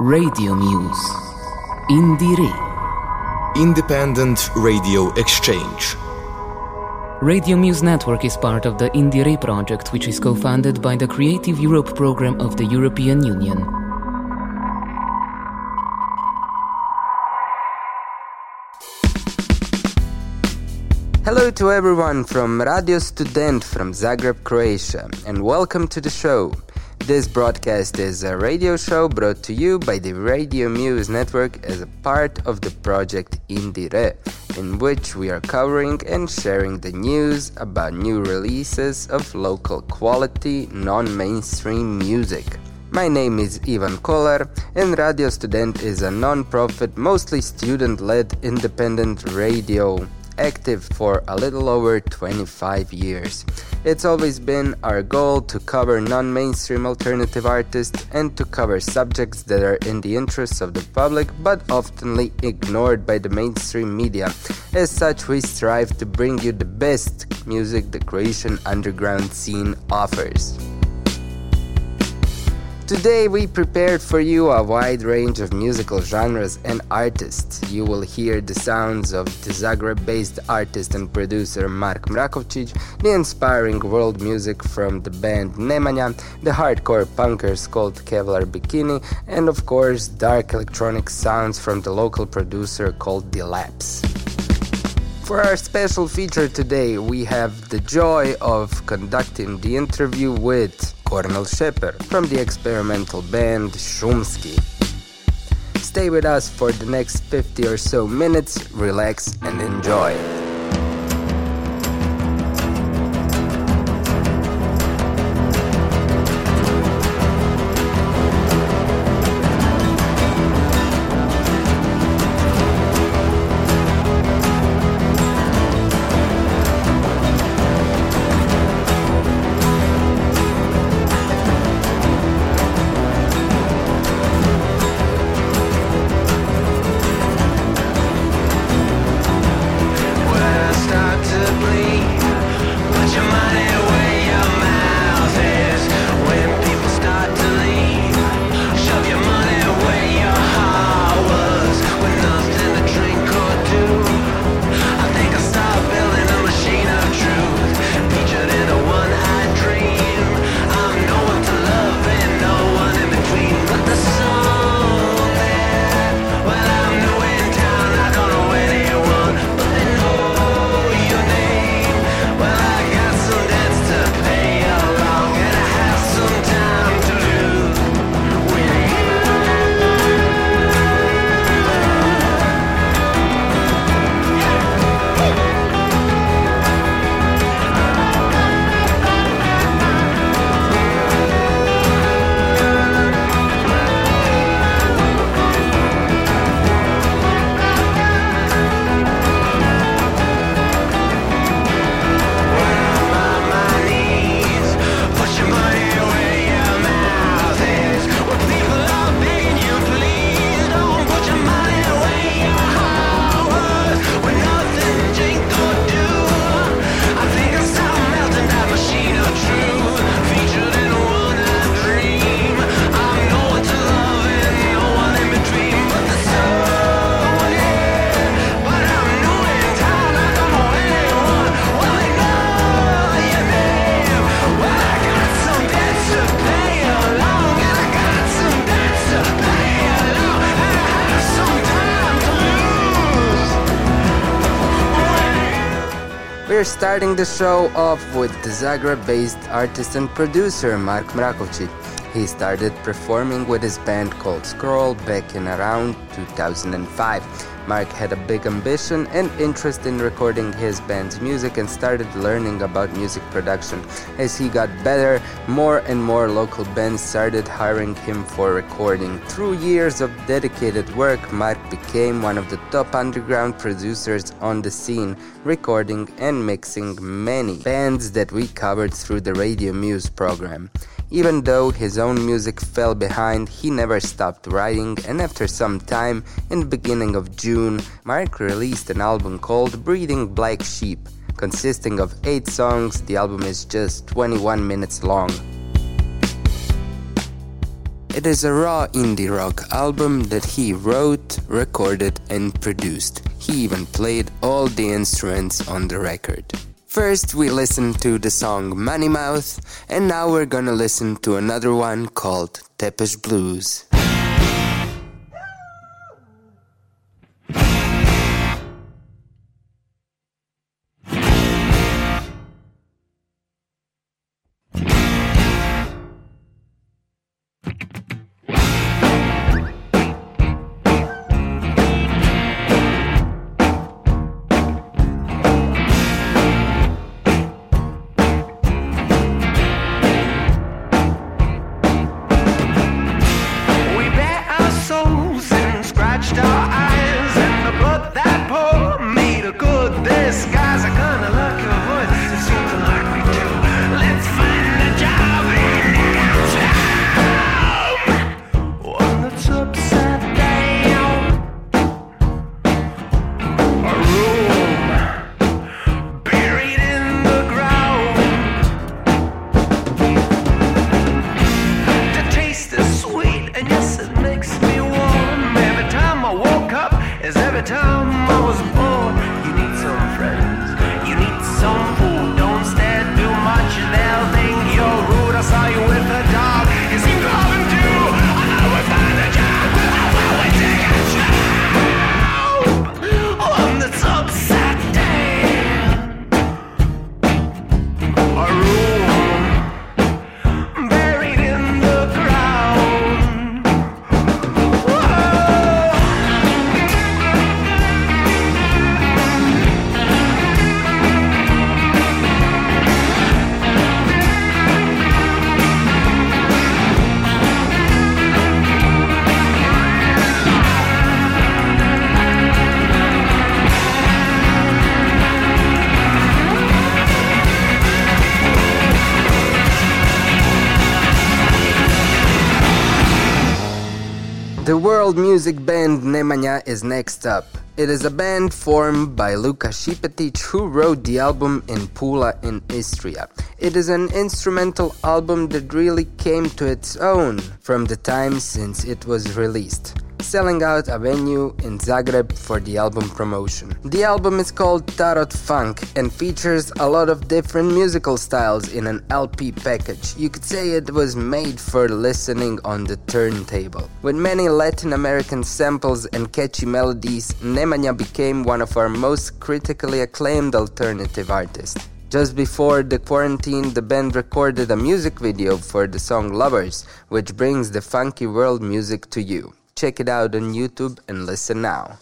Radio Muse. Indire. Independent Radio Exchange. Radio Muse Network is part of the Indire project, which is co funded by the Creative Europe program of the European Union. Hello to everyone from Radio Student from Zagreb, Croatia, and welcome to the show. This broadcast is a radio show brought to you by the Radio Muse Network as a part of the project Indire, in which we are covering and sharing the news about new releases of local quality, non mainstream music. My name is Ivan Kolar, and Radio Student is a non profit, mostly student led independent radio active for a little over 25 years. It's always been our goal to cover non mainstream alternative artists and to cover subjects that are in the interests of the public but oftenly ignored by the mainstream media. As such, we strive to bring you the best music the Croatian underground scene offers. Today we prepared for you a wide range of musical genres and artists. You will hear the sounds of the Zagreb-based artist and producer Mark Mrakovčić, the inspiring world music from the band Nemanja, the hardcore punkers called Kevlar Bikini, and of course dark electronic sounds from the local producer called The Lapse. For our special feature today, we have the joy of conducting the interview with Kornel Sheper from the experimental band Shumski. Stay with us for the next 50 or so minutes, relax and enjoy. We're starting the show off with the Zagreb-based artist and producer Mark Mrakovčić. He started performing with his band called Scroll back in around 2005. Mark had a big ambition and interest in recording his band's music and started learning about music production. As he got better, more and more local bands started hiring him for recording. Through years of dedicated work, Mark became one of the top underground producers on the scene, recording and mixing many bands that we covered through the Radio Muse program. Even though his own music fell behind, he never stopped writing, and after some time, in the beginning of June, Mark released an album called Breeding Black Sheep. Consisting of 8 songs, the album is just 21 minutes long. It is a raw indie rock album that he wrote, recorded, and produced. He even played all the instruments on the record. First, we listened to the song Money Mouth, and now we're gonna listen to another one called Tepesh Blues. World music band Nemanja is next up. It is a band formed by Luka Šipetic who wrote the album in Pula in Istria. It is an instrumental album that really came to its own from the time since it was released selling out a venue in Zagreb for the album promotion. The album is called Tarot Funk and features a lot of different musical styles in an LP package. You could say it was made for listening on the turntable. With many Latin American samples and catchy melodies, Nemanja became one of our most critically acclaimed alternative artists. Just before the quarantine, the band recorded a music video for the song Lovers, which brings the funky world music to you. Check it out on YouTube and listen now.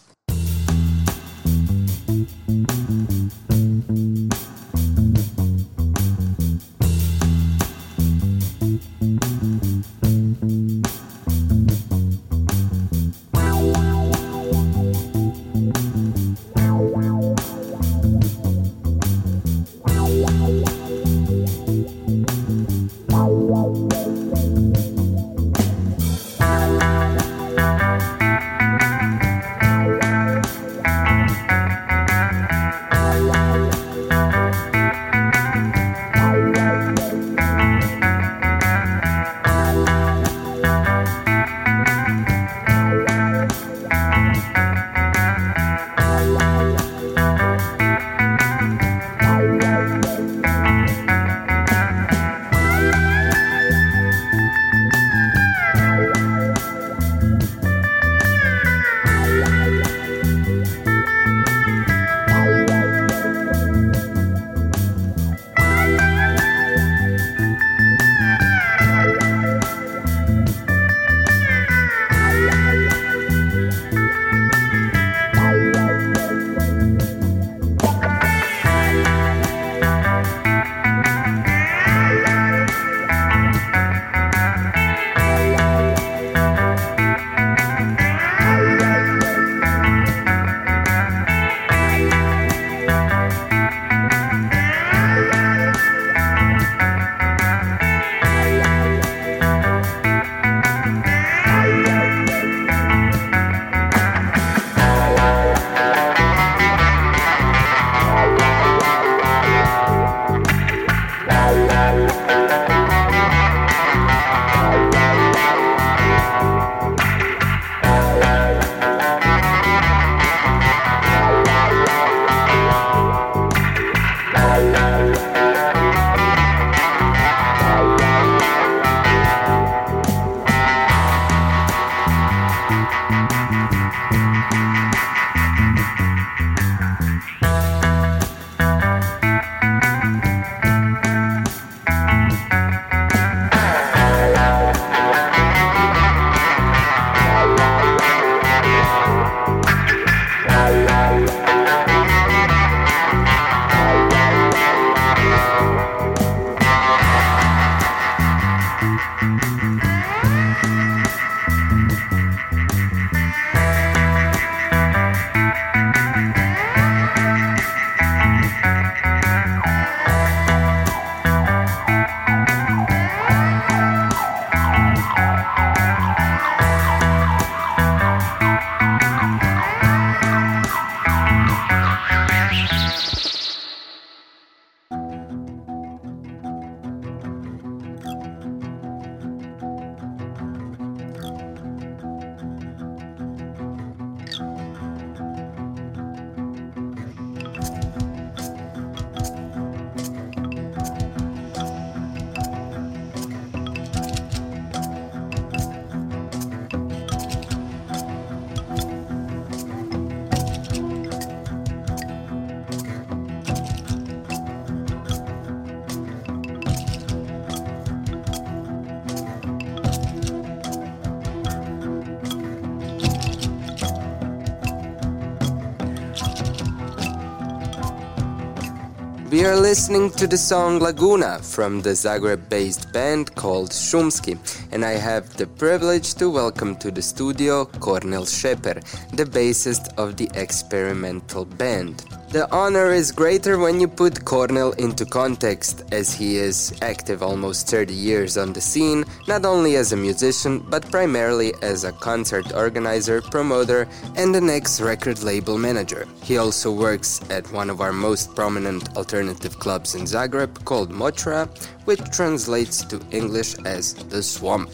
Listening to the song Laguna from the Zagreb based band called Shumski, and I have the privilege to welcome to the studio Kornel Sheper, the bassist of the experimental band. The honor is greater when you put Kornel into context, as he is active almost 30 years on the scene, not only as a musician, but primarily as a concert organizer, promoter, and an ex record label manager. He also works at one of our most prominent alternative clubs in Zagreb called Mochvara, which translates to English as the swamp.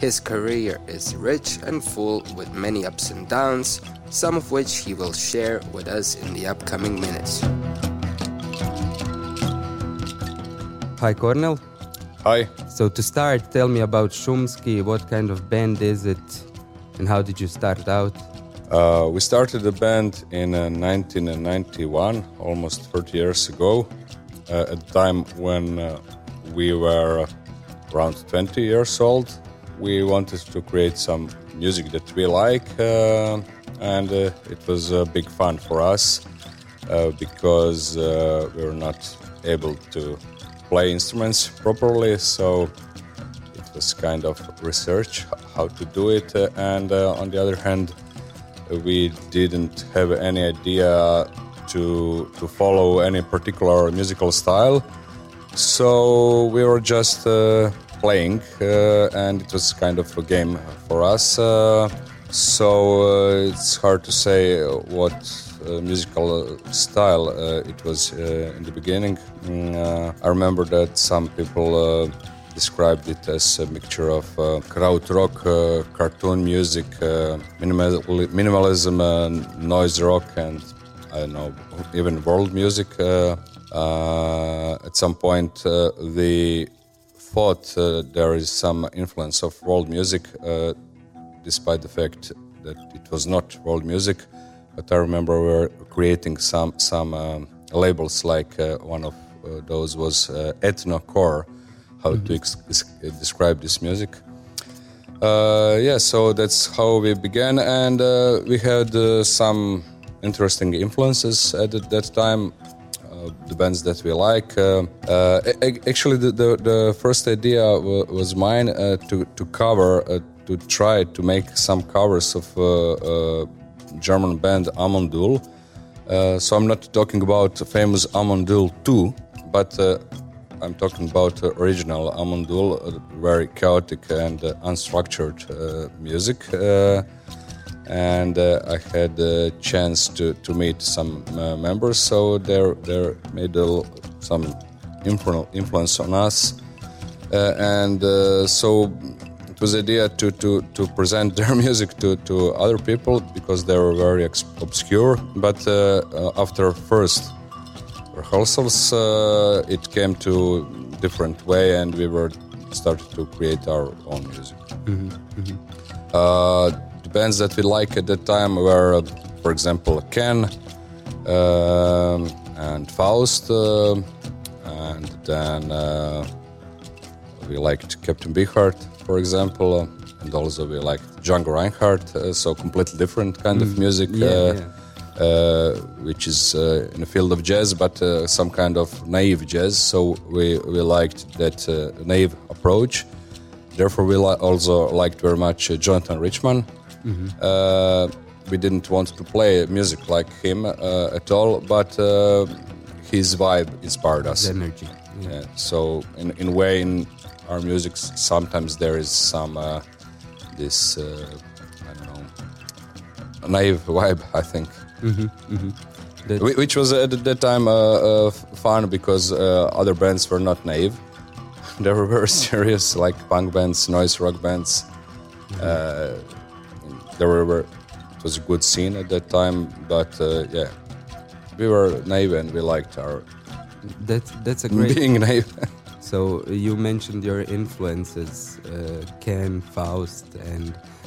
His career is rich and full with many ups and downs, some of which he will share with us in the upcoming minutes. Hi, Kornel. Hi. So, to start, tell me about Shumski. What kind of band is it, and how did you start out? Uh, we started the band in uh, 1991, almost 30 years ago, uh, at the time when uh, we were around 20 years old. We wanted to create some music that we like uh, and uh, it was a big fun for us uh, because uh, we were not able to play instruments properly, so it was kind of research how to do it. and on the other hand, we didn't have any idea to to follow any particular musical style. So we were just uh, playing, uh, and it was kind of a game for us. Uh, so uh, it's hard to say what musical style it was in the beginning. Mm, I remember that some people described it as a mixture of uh, kraut rock, uh, cartoon music, uh, minimal, minimalism, noise rock, and I don't know, even world music. at some point, they thought there is some influence of world music despite the fact that it was not world music. But I remember we were creating some some um, labels. Like uh, one of uh, those was uh, ethnocore, how mm-hmm. to ex- describe this music. Uh, yeah, so that's how we began, and uh, we had uh, some interesting influences at that time. Uh, the bands that we like. Uh, uh, actually, the, the, the, first idea was mine to to cover to try to make some covers of uh, uh, German band. Uh, so I'm not talking about famous Amon Düül 2, but I'm talking about original Amon Düül, very chaotic and unstructured music and uh, I had a chance to, to meet some uh, members, so they they made a, some influence on us, uh, and so it was the idea to, to, to present their music to, to other people because they were very obscure. But uh, uh, after first rehearsals, uh, it came to different way, and we were started to create our own music. Mm-hmm. Mm-hmm. Uh, the bands that we like at that time were, uh, for example, Can um, and Faust, uh, and then we liked Captain Beefheart for example, uh, and also we liked Django Reinhardt, uh, so completely different kind mm. of music. Yeah, uh, yeah. Uh, which is uh, in the field of jazz, but uh, some kind of naive jazz. So we, we liked that naive approach. therefore, we li- also liked very much uh, Jonathan Richman. Uh, we didn't want to play music like him uh, at all, but uh, his vibe inspired us. His energy. Yeah. So in in a way, in our music, sometimes there is some uh, this uh, I don't know naive vibe. I think, That- Whi- which was at that time uh, uh, fun because uh, other bands were not naive. they were very serious, like punk bands, noise rock bands. Uh, there were, it was a good scene at that time, but uh, yeah, we were naive and we liked our That's that's a great. being naive. So you mentioned your influences, uh, Can, Faust, and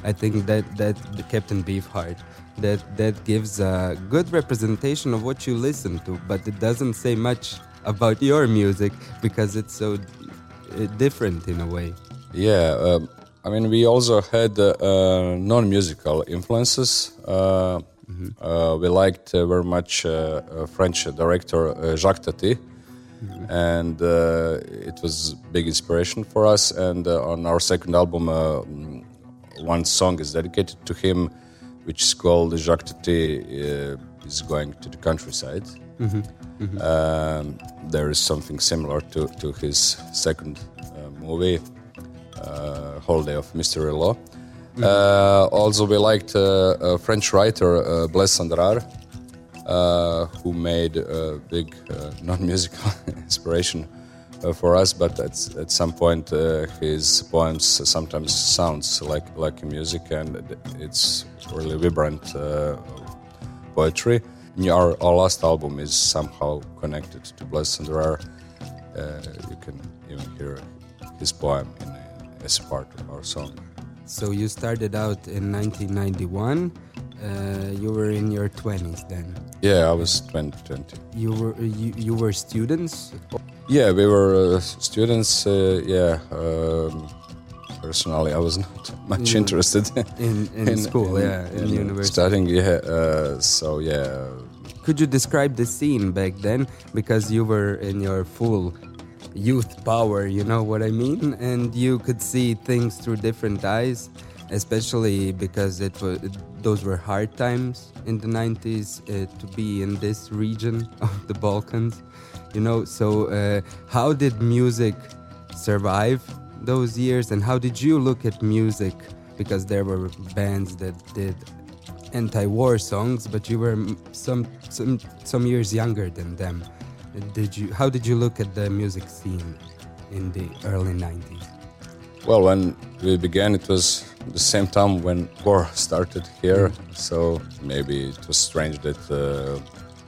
I think that that the Captain Beefheart. That that gives a good representation of what you listen to, but it doesn't say much about your music because it's so uh, different in a way. Yeah, um, I mean, we also had uh, non-musical influences. Uh, uh, we liked uh, very much uh, French director uh, Jacques Tati, and uh, it was big inspiration for us. And uh, on our second album, one song is dedicated to him, which is called Jacques Tati is going to the countryside. Um, there is something similar to, to his second uh, movie, Holiday of Mister Hulot. Uh, also, we liked uh, a French writer, uh, Blaise uh, who made a big uh, non-musical inspiration uh, for us. But at, at some point, uh, his poems sometimes sounds like like music, and it's really vibrant uh, poetry. Our, our last album is somehow connected to Blaise Cendrars. Uh, you can even hear his poem in, as part of our song. So you started out in 1991. Uh, you were in your 20s then. Yeah, I was 20, 20. You were you, you were students. Yeah, we were uh, students. Uh, yeah, um, personally, I was not much interested in- in school, yeah, in university. Studying, yeah. Uh, so yeah, Could you describe the scene back then? Because you were in your full youth power, you know what I mean? And you could see things through different eyes, especially because it was those were hard times in the 90s uh, to be in this region of the Balkans, you know. So, uh, how did music survive those years, and how did you look at music? Because there were bands that did anti-war songs, but you were some some some years younger than them. Did you? How did you look at the music scene in the early '90s? well, when we began, it was the same time when war started here. So maybe it was strange that uh,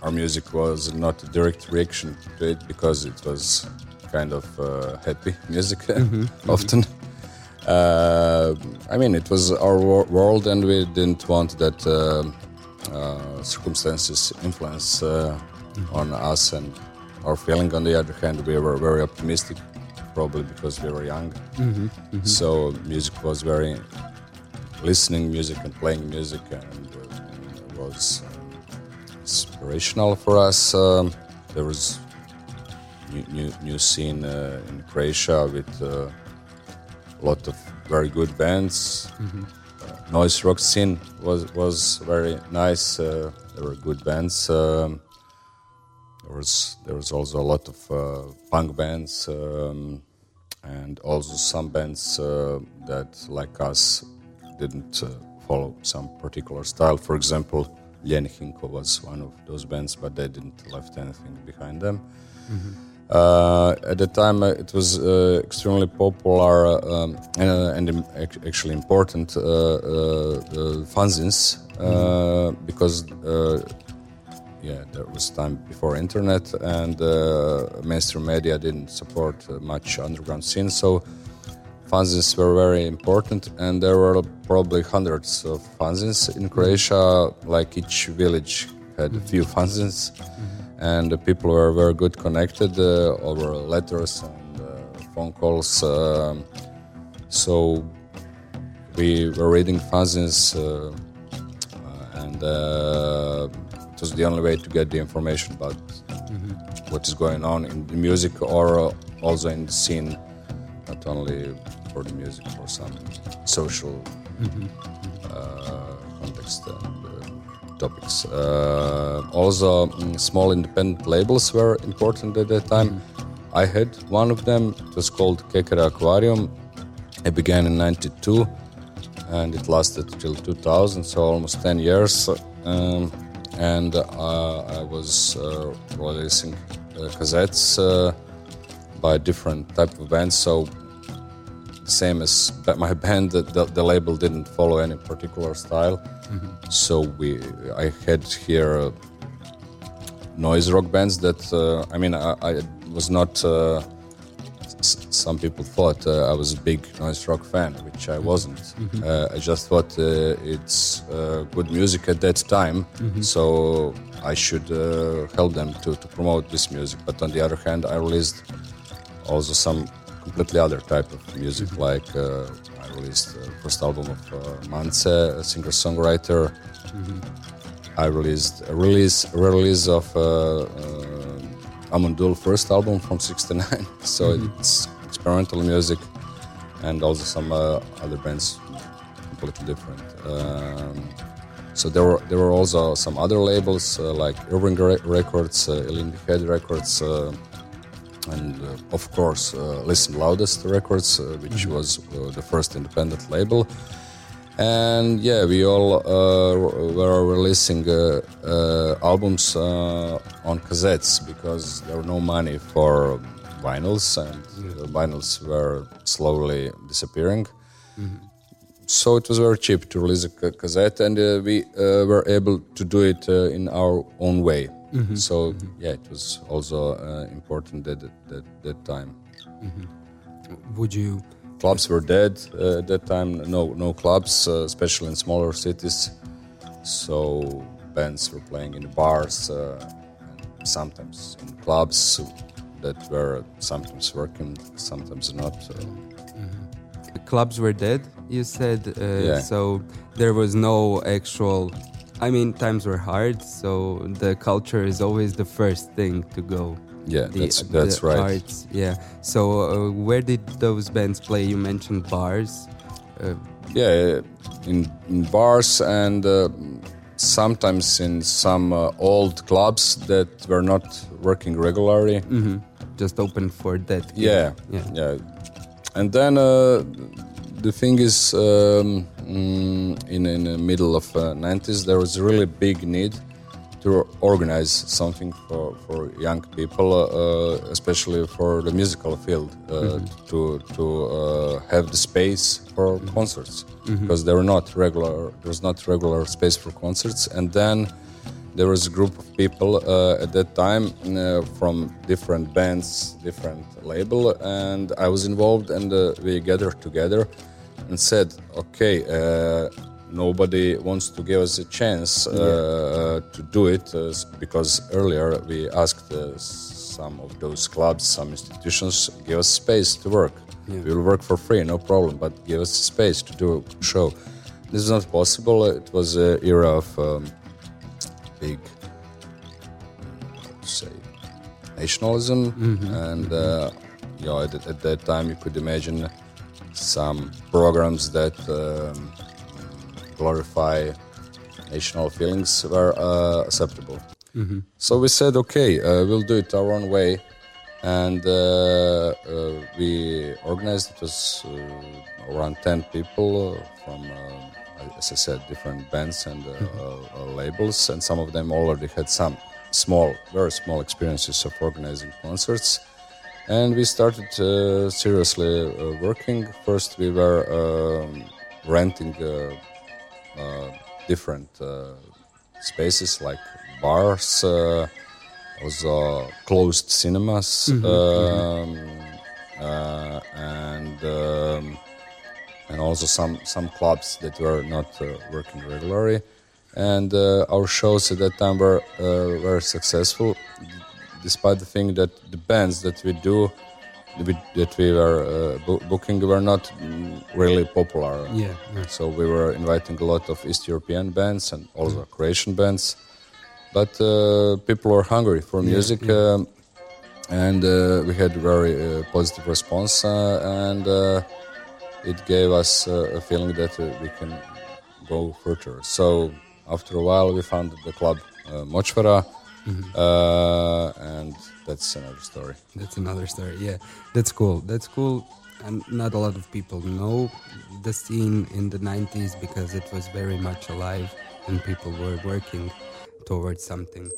our music was not a direct reaction to it because it was kind of uh, happy music often. Uh, I mean, it was our wor- world, and we didn't want that uh, uh, circumstances influence uh, on us and our feeling. On the other hand, we were very optimistic, probably because we were young. So music was very listening music and playing music, and uh, was inspirational for us. Um, there was new new, new scene uh, in Croatia with uh, a lot of very good bands. Uh, noise rock scene was was very nice. Uh, there were good bands. Um, there was there was also a lot of uh, punk bands um, and also some bands uh, that like us didn't uh, follow some particular style. For example, Ljeni Hinko was one of those bands, but they didn't left anything behind them. Uh, at the time, uh, it was uh, extremely popular um, and, uh, and actually important uh, fanzines uh, because yeah, there was time before internet and uh, mainstream media didn't support uh, much underground scene. So fanzines were very important, and there were probably hundreds of fanzines in Croatia. Like each village had a few fanzines, and the people were very good connected uh, over letters and uh, phone calls. Um, so we were reading fanzines, uh, and uh, it was the only way to get the information about what is going on in the music or also in the scene, not only for the music for some social uh, context and uh, topics. Uh, also, mm, small independent labels were important at that time. I had one of them. It was called Kekere Aquarium. It began in '92 and it lasted till 2000, so almost 10 years. Um, and uh, I was uh, releasing uh, cassettes uh, by different type of bands. So same as my band, the, the, label didn't follow any particular style. Mm-hmm. So we, I had here uh, noise rock bands that uh, I mean I, I was not some people thought uh, I was a big noise rock fan, which I wasn't. Mm-hmm. Uh, I just thought uh, it's uh, good music at that time, mm-hmm. so I should uh, help them to, to promote this music. But on the other hand, I released also some completely other type of music, mm-hmm. like uh, I released the first album of uh, Mance, a singer-songwriter. Mm-hmm. I released a release a release of Amon Düül first album from '69. so mm-hmm. it's experimental music, and also some uh, other bands completely different. Um, so there were there were also some other labels uh, like Irving Records, uh, Elindi Head Records, uh, and uh, of course uh, Listen Loudest Records, uh, which mm-hmm. was the first independent label and yeah we all uh, were releasing uh, uh, albums uh, on cassettes because there were no money for vinyls and vinyls were slowly disappearing mm-hmm. so it was very cheap to release a cassette and uh, we uh, were able to do it in our own way mm-hmm. so mm-hmm. yeah it was also important at that, that time mm-hmm. would you clubs were dead uh, at that time. No, no clubs, uh, especially in smaller cities. So bands were playing in bars, uh, and sometimes in clubs that were sometimes working, sometimes not. Mm-hmm. Clubs were dead. You said uh, yeah. so. There was no actual. I mean, times were hard, so the culture is always the first thing to go. Yeah, the, that's that's right. Arts. Yeah. So uh, where did those bands play? You mentioned bars. Uh, yeah, in, in, bars and uh, sometimes in some uh, old clubs that were not working regularly. Mm -hmm. Just open for that. Yeah, yeah, yeah. And then uh, the thing is, um, mm, in in the middle of 90s, uh, there was a really big need to organize something for, for young people, uh, especially for the musical field, uh, mm-hmm. to to uh, have the space for mm-hmm. concerts mm-hmm. because there were not regular there was not regular space for concerts, and then there was a group of people uh, at that time uh, from different bands, different label, and I was involved, and uh, we gathered together and said, okay nobody wants to give us a chance uh, yeah. to do it uh, because earlier we asked uh, some of those clubs, some institutions, give us space to work. Yeah. We will work for free, no problem, but give us space to do a show. This is not possible. It was an era of um, big, to say, nationalism, mm-hmm. and uh, you know, at, at, that time you could imagine some programs that. Um, glorify national feelings were uh, acceptable. Mm-hmm. So we said, okay, uh, we'll do it our own way, and uh, uh we organized. It was uh, around ten people from, uh, as I said, different bands and mm-hmm. labels, and some of them already had some small, very small experiences of organizing concerts. And we started seriously working. First, we were um, renting uh, different uh, spaces like bars, uh, also closed cinemas, mm-hmm, um, mm-hmm. and um, and also some some clubs that were not working regularly. And our shows at that time were very successful, despite the thing that the bands that we do that we were uh, booking were not really popular. Yeah, yeah, So we were inviting a lot of East European bands and also mm. Croatian bands, but uh, people were hungry for music, yeah, yeah. Um, and uh, we had very uh, positive response. Uh, and uh, it gave us uh, a feeling that uh, we can go further. So after a while, we founded the club uh, Mochvara, mm-hmm. uh, and that's another story. That's another story. Yeah, that's cool. That's cool. And not a lot of people know the scene in the 90s because it was very much alive and people were working towards something.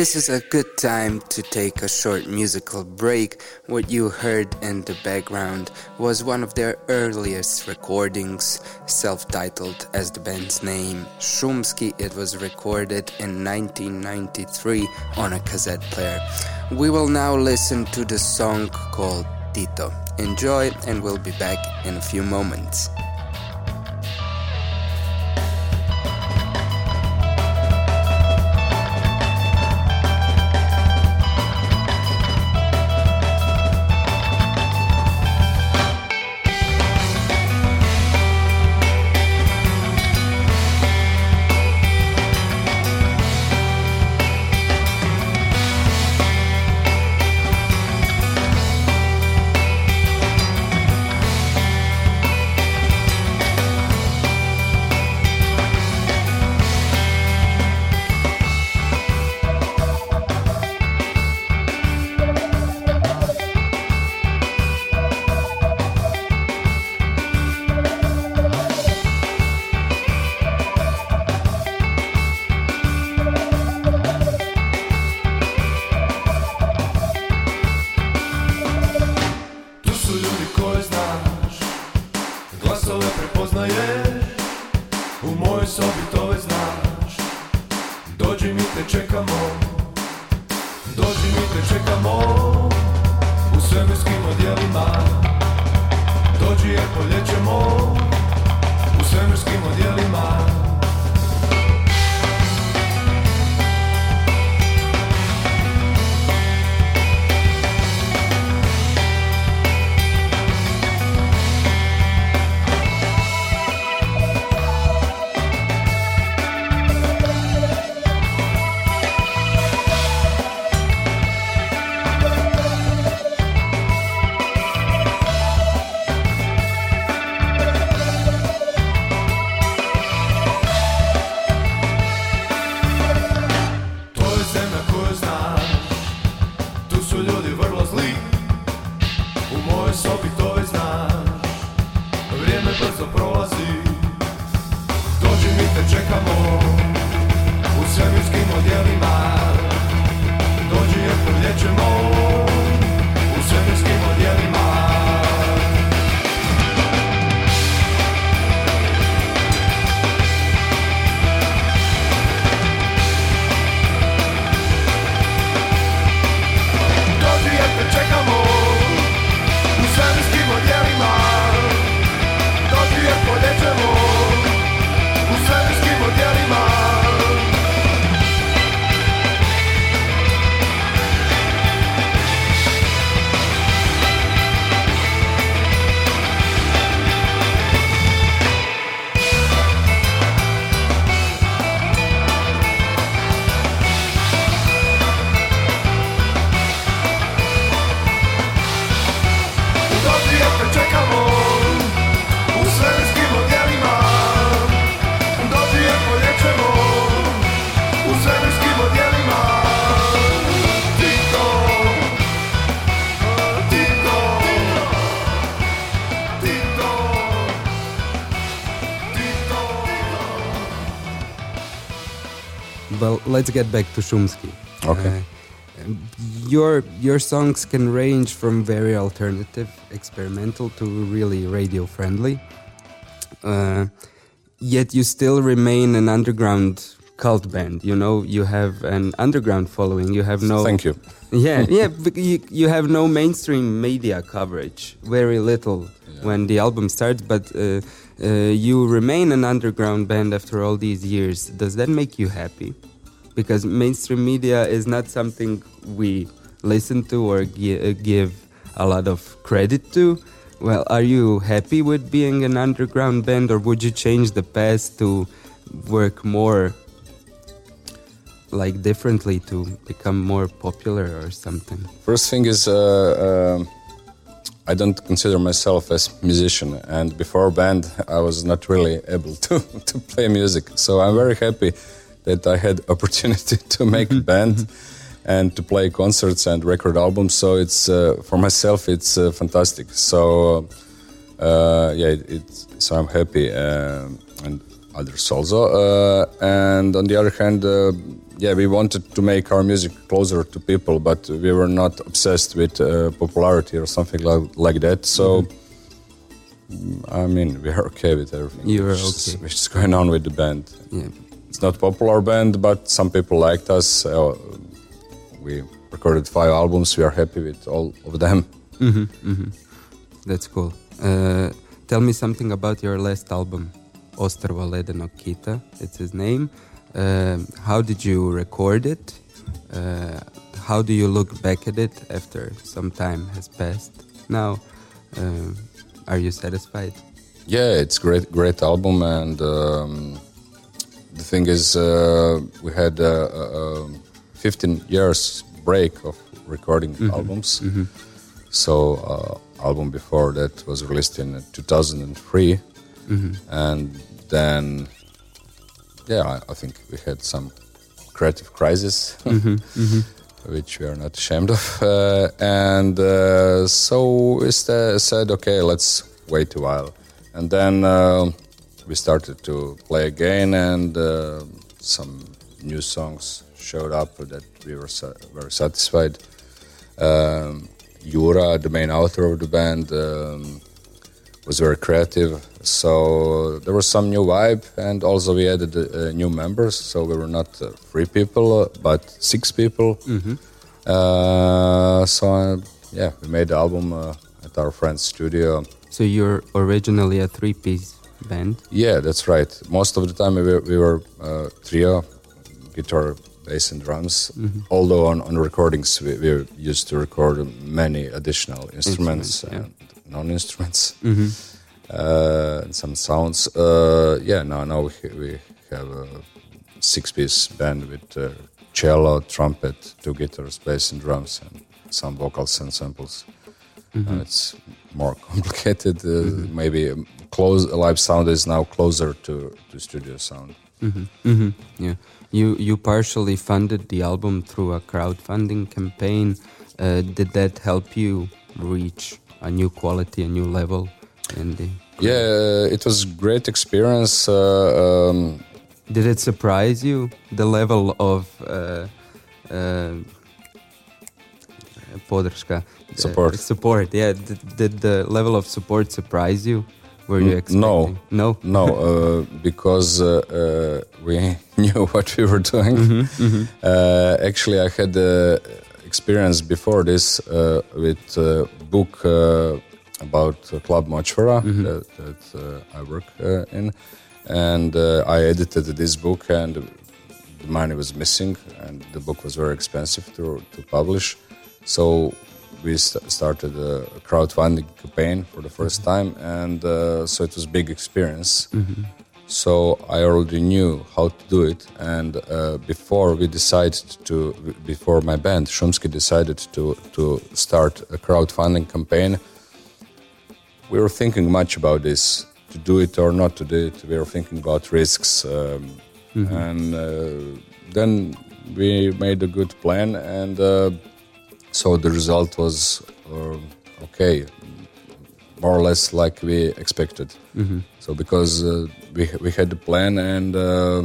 This is a good time to take a short musical break. What you heard in the background was one of their earliest recordings, self titled as the band's name, Shumski. It was recorded in 1993 on a cassette player. We will now listen to the song called Tito. Enjoy, and we'll be back in a few moments. su ljudi koje znaš. Glasove prepoznaješ U mojoj sobi to već znaš. Dođi mi te čekamo Dođi mi te čekamo U svemirskim odjelima. Dođi jer polječemo U svemirskim odjelima. Let's get back to Shumski. Okay. Uh, your your songs can range from very alternative, experimental to really radio friendly. Uh, yet you still remain an underground cult band. You know, you have an underground following. You have no. Thank you. Yeah, yeah. you, you have no mainstream media coverage. Very little yeah. when the album starts, but. Uh, uh, you remain an underground band after all these years. Does that make you happy? Because mainstream media is not something we listen to or gi- give a lot of credit to. Well, are you happy with being an underground band, or would you change the past to work more like differently to become more popular or something? First thing is, uh, um I don't consider myself as musician, and before band, I was not really able to to play music. So I'm very happy that I had opportunity to make a band and to play concerts and record albums. So it's uh, for myself, it's uh, fantastic. So uh, yeah, it, it's so I'm happy, um, and others also. Uh, and on the other hand, uh, yeah, we wanted to make our music closer to people, but we were not obsessed with uh, popularity or something like, like that. So. Mm-hmm. I mean, we are okay with everything. You are okay. Which is going on with the band. Yeah. It's not popular band, but some people liked us. Uh, we recorded five albums. We are happy with all of them. Mm-hmm, mm-hmm. That's cool. Uh, tell me something about your last album, Ostrvo Ledeno Kita. It's his name. Uh, how did you record it? Uh, how do you look back at it after some time has passed? Now, uh, are you satisfied? Yeah, it's great, great album, and um, the thing is, uh, we had a, 15 years break of recording mm-hmm. albums. Mm-hmm. So, uh, album before that was released in 2003, mm-hmm. and then, yeah, I, I, think we had some creative crisis. Mm-hmm. Mm-hmm. Which we are not ashamed of, uh, and uh, so we said, okay, let's wait a while, and then uh, we started to play again, and uh, some new songs showed up that we were sa- very satisfied. Um, Jura, the main author of the band, um, was very creative. So there was some new vibe, and also we added uh, new members. So we were not uh, three people, uh, but six people. Mm-hmm. Uh, so uh, yeah, we made the album uh, at our friend's studio. So you're originally a three-piece band? Yeah, that's right. Most of the time we were, we were trio, guitar, bass and drums. Mm-hmm. Although on, on recordings we, we used to record many additional instruments, and yeah. non-instruments mm-hmm. uh, and some sounds. Uh, yeah, now now we, we have a six-piece band with uh, cello, trumpet, two guitars, bass and drums, and some vocals and samples. Mm-hmm. it's more complicated. Uh, mm-hmm. Maybe close live sound is now closer to, to studio sound. Mm-hmm. Mm-hmm. Yeah you you partially funded the album through a crowdfunding campaign. Uh, did that help you reach a new quality, a new level in the? Yeah, it was a great experience. Uh, um, did it surprise you the level of uh, uh, podrška support? support, yeah. Did, did the level of support surprise you? Were you expecting? No, no, no, uh, because uh, uh, we knew what we were doing. Mm-hmm, mm-hmm. Uh, actually, I had the experience before this uh, with a book uh, about Club Močvara mm-hmm. that, that I work in, and I edited this book, and the money was missing, and the book was very expensive to to publish. So we st- started a crowdfunding campaign for the 1st mm-hmm. time, and uh, so it was a big experience. Mm-hmm. So I already knew how to do it, and uh, before we decided to, before my band Shumski decided to to start a crowdfunding campaign, we were thinking much about this to do it or not to do it. We were thinking about risks, um, mm-hmm. and uh, then we made a good plan and uh, so the result was uh, okay, more or less like we expected. Mm-hmm. So because uh, we we had the plan and uh,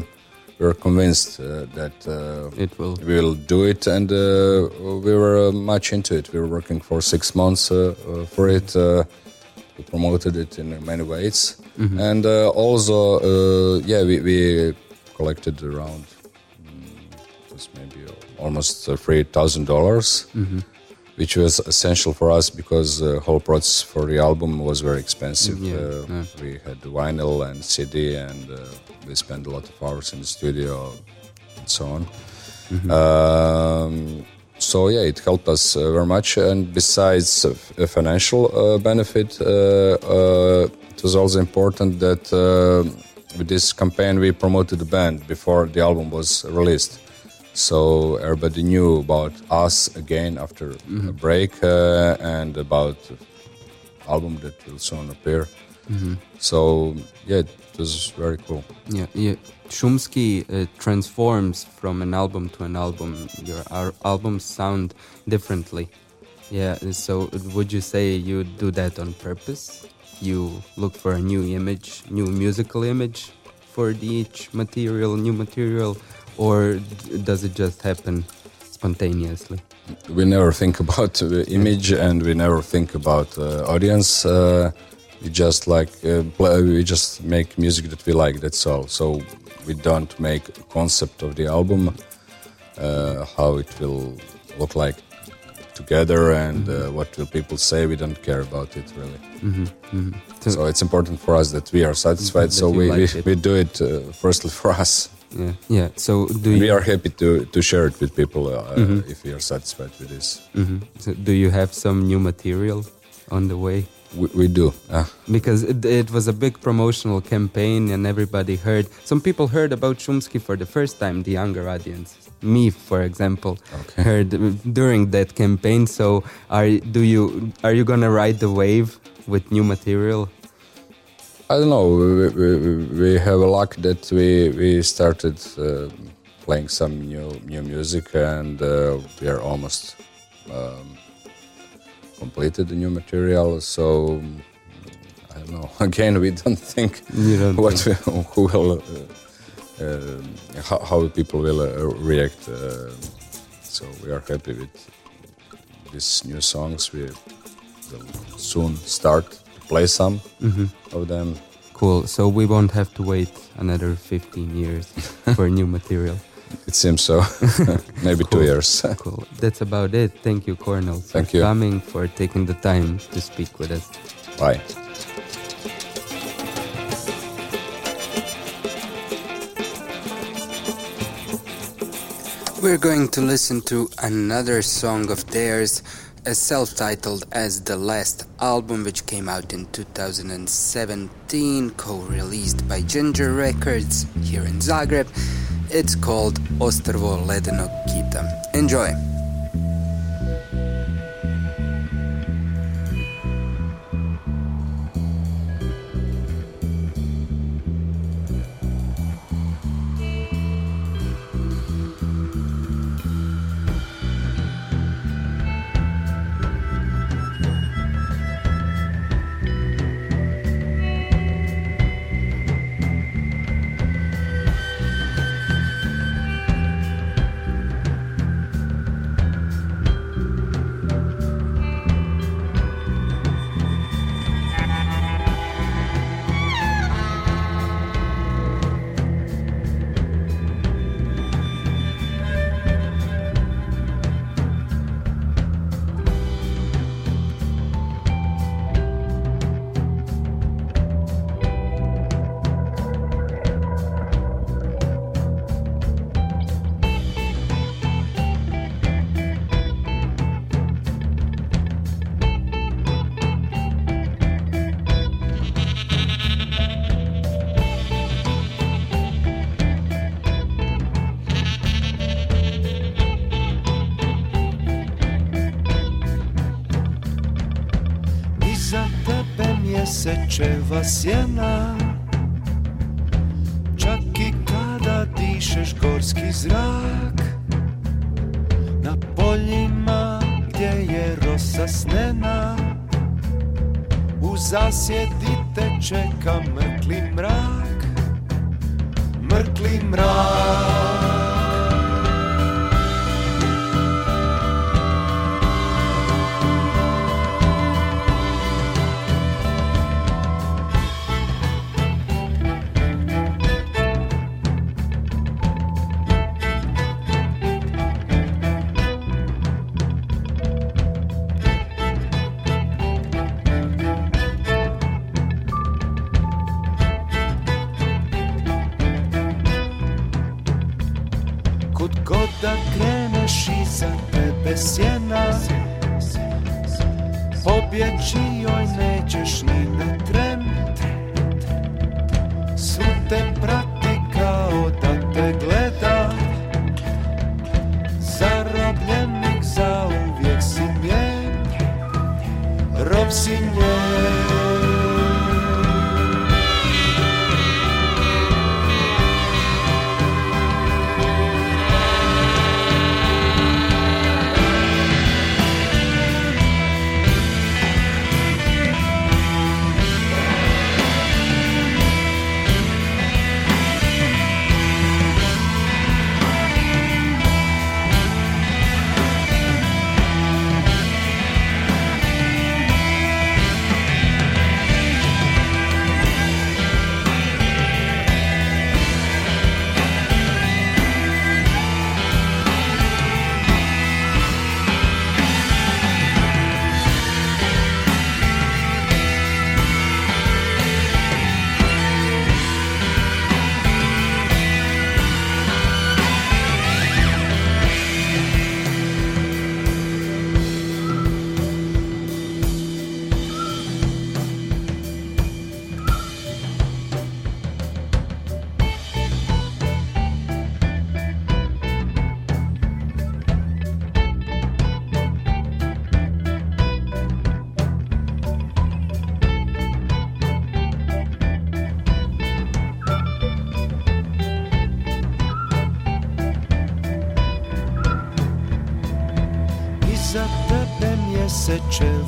we were convinced uh, that uh, it will we will do it, and uh, we were much into it. We were working for six months for it. we promoted it in many ways, mm-hmm. and also yeah, we, we collected around was maybe almost uh, three thousand dollars, mm-hmm. which was essential for us because the whole process for the album was very expensive. Yeah, uh, yeah. We had vinyl and CD, and uh, we spent a lot of hours in the studio and so on. Mm-hmm. Um, so yeah, it helped us uh, very much. And besides a financial uh, benefit, uh, it was also important that with this campaign, we promoted the band before the album was released. So everybody knew about us again after mm-hmm. a break uh, and about album that will soon appear. Mm-hmm. So yeah, it was very cool. Yeah, yeah. Shumski uh, transforms from an album to an album. Your albums sound differently. Yeah. So would you say you do that on purpose? You look for a new image, new musical image for each material, new material, or does it just happen spontaneously? We never think about the image and we never think about uh, audience. Uh, we just like uh, play, we just make music that we like. That's all. So we don't make a concept of the album, uh, how it will look like together, and mm-hmm. Uh, what will people say. We don't care about it really. Mm-hmm. Mm-hmm. So, so, it's important for us that we are satisfied. so we, like we, we, do it uh, firstly for us. Yeah. Yeah. So do you, we are happy to to share it with people uh, mm-hmm. if we are satisfied with this. Mm-hmm. So do you have some new material on the way? We, we do. Uh. Because it, it, was a big promotional campaign and everybody heard. Some people heard about Shumski for the first time, the younger audience. Me, for example, okay. heard during that campaign. So, are do you are you gonna ride the wave with new material? I don't know. We, we, we have a luck that we we started uh, playing some new new music, and uh, we are almost um, completed the new material. So I don't know. Again, we don't think don't what think. We, who will uh, uh, how, how, people will uh, react. so we are happy with these new songs. We will soon start play some mm-hmm. of them. Cool. So we won't have to wait another 15 years for new material. It seems so. Maybe cool. two years. cool. That's about it. Thank you, Kornel, for Thank you. coming, for taking the time to speak with us. Bye. We're going to listen to another song of theirs as self-titled as the last album which came out in 2017 co-released by Ginger Records here in Zagreb. It's called Ostrvo Ledenog Kita. Enjoy sečeva sjena Čak i kada dišeš gorski zrak Na poljima gdje je rosa snena U zasjedi te čeka mrkli mrak Mrkli mrak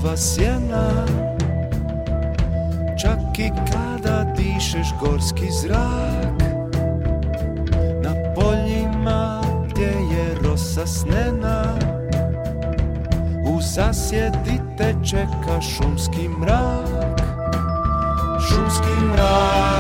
mjesečeva sjena. Čak i kada dišeš gorski zrak Na poljima gdje je rosa snena U zasjedi te čeka šumski mrak Šumski mrak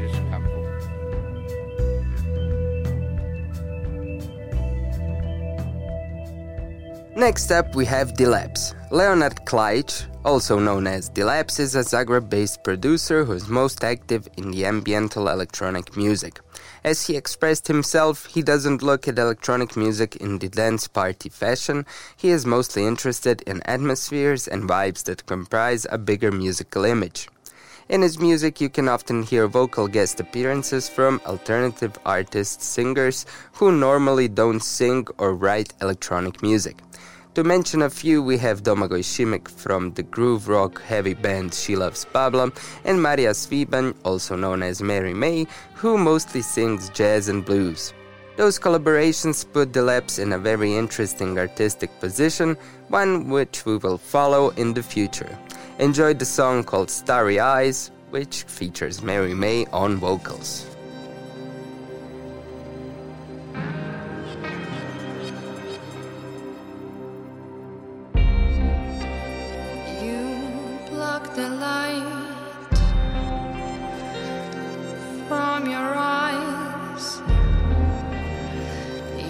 jusqu'à. Next up, we have Dilapse. Leonard Klaic, also known as Dilapse, is a Zagreb based producer who is most active in the ambiental electronic music. As he expressed himself, he doesn't look at electronic music in the dance party fashion, he is mostly interested in atmospheres and vibes that comprise a bigger musical image. In his music, you can often hear vocal guest appearances from alternative artists, singers who normally don't sing or write electronic music. To mention a few, we have Domagoj Šimek from the groove rock heavy band She Loves Pablo, and Maria Sviban, also known as Mary May, who mostly sings jazz and blues. Those collaborations put Dilapse in a very interesting artistic position, one which we will follow in the future. Enjoy the song called Starry Eyes, which features Mary May on vocals. You pluck the light from your eyes.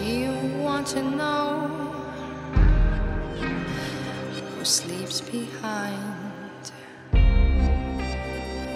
You want to know who sleeps behind.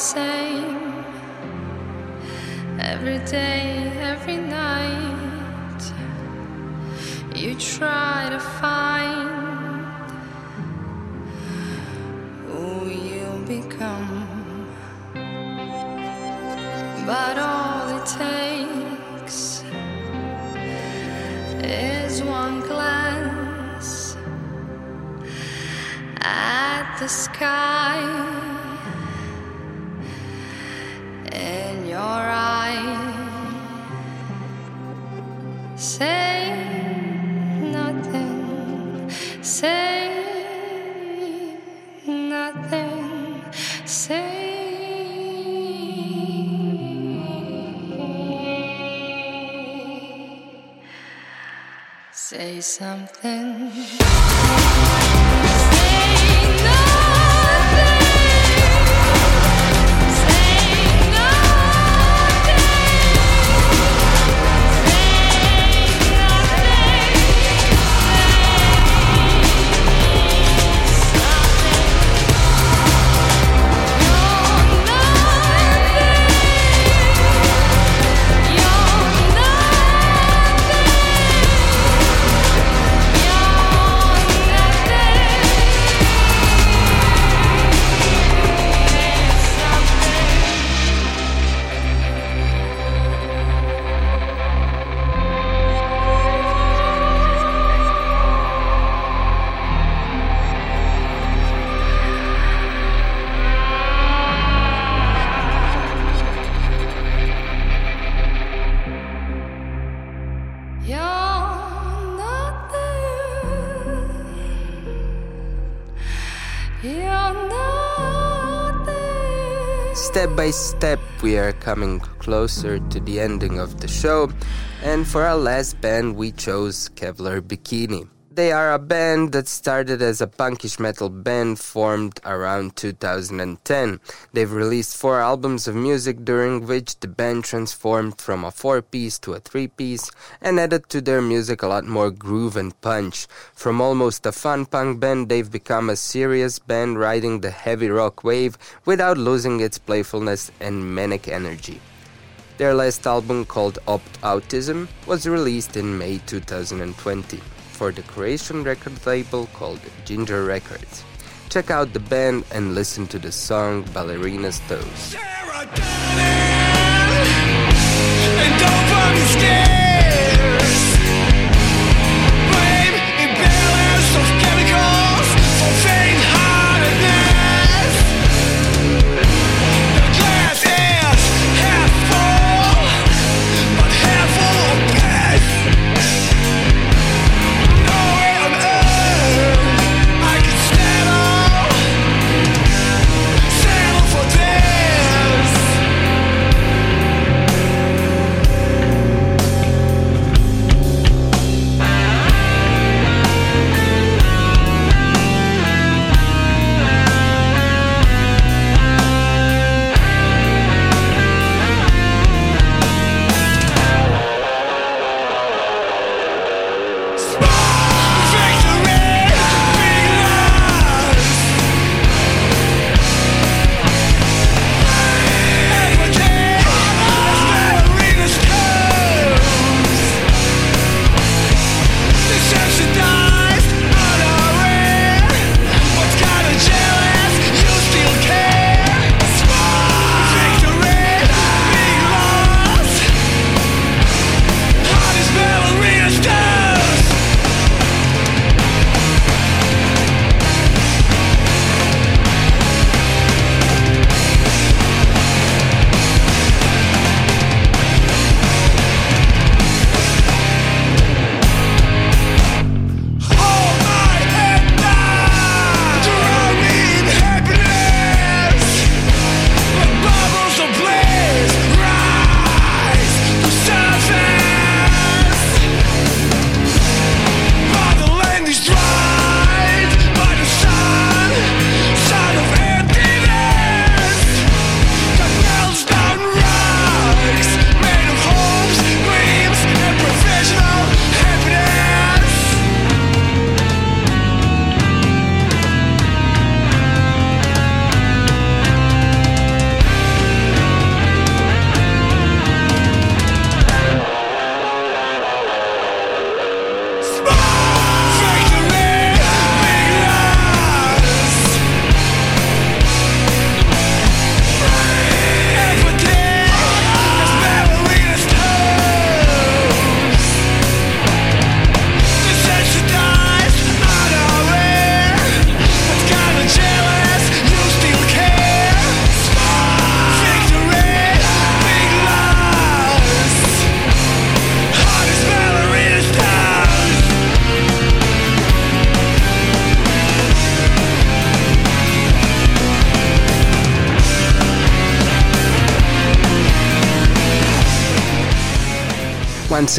same. Every day, every night, you try to find something. Step, we are coming closer to the ending of the show, and for our last band, we chose Kevlar Bikini. They are a band that started as a punkish metal band formed around 2010. They've released four albums of music during which the band transformed from a four piece to a three piece and added to their music a lot more groove and punch. From almost a fun punk band, they've become a serious band riding the heavy rock wave without losing its playfulness and manic energy. Their last album, called Opt Autism, was released in May 2020 for the Croatian record label called Ginger Records. Check out the band and listen to the song Ballerina's Toes.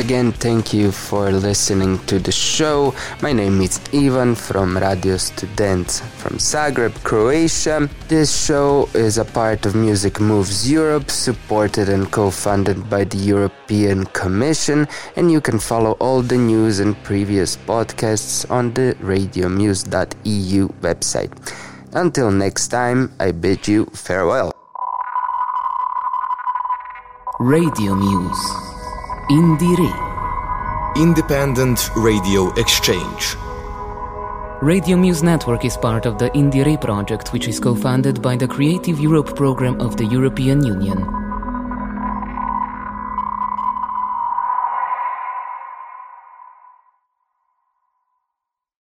Again, thank you for listening to the show. My name is Ivan from Radio Student from Zagreb, Croatia. This show is a part of Music Moves Europe, supported and co funded by the European Commission, and you can follow all the news and previous podcasts on the radiomuse.eu website. Until next time, I bid you farewell. Radio Muse. Indire. Independent Radio Exchange. Radio Muse Network is part of the Indire project, which is co funded by the Creative Europe program of the European Union.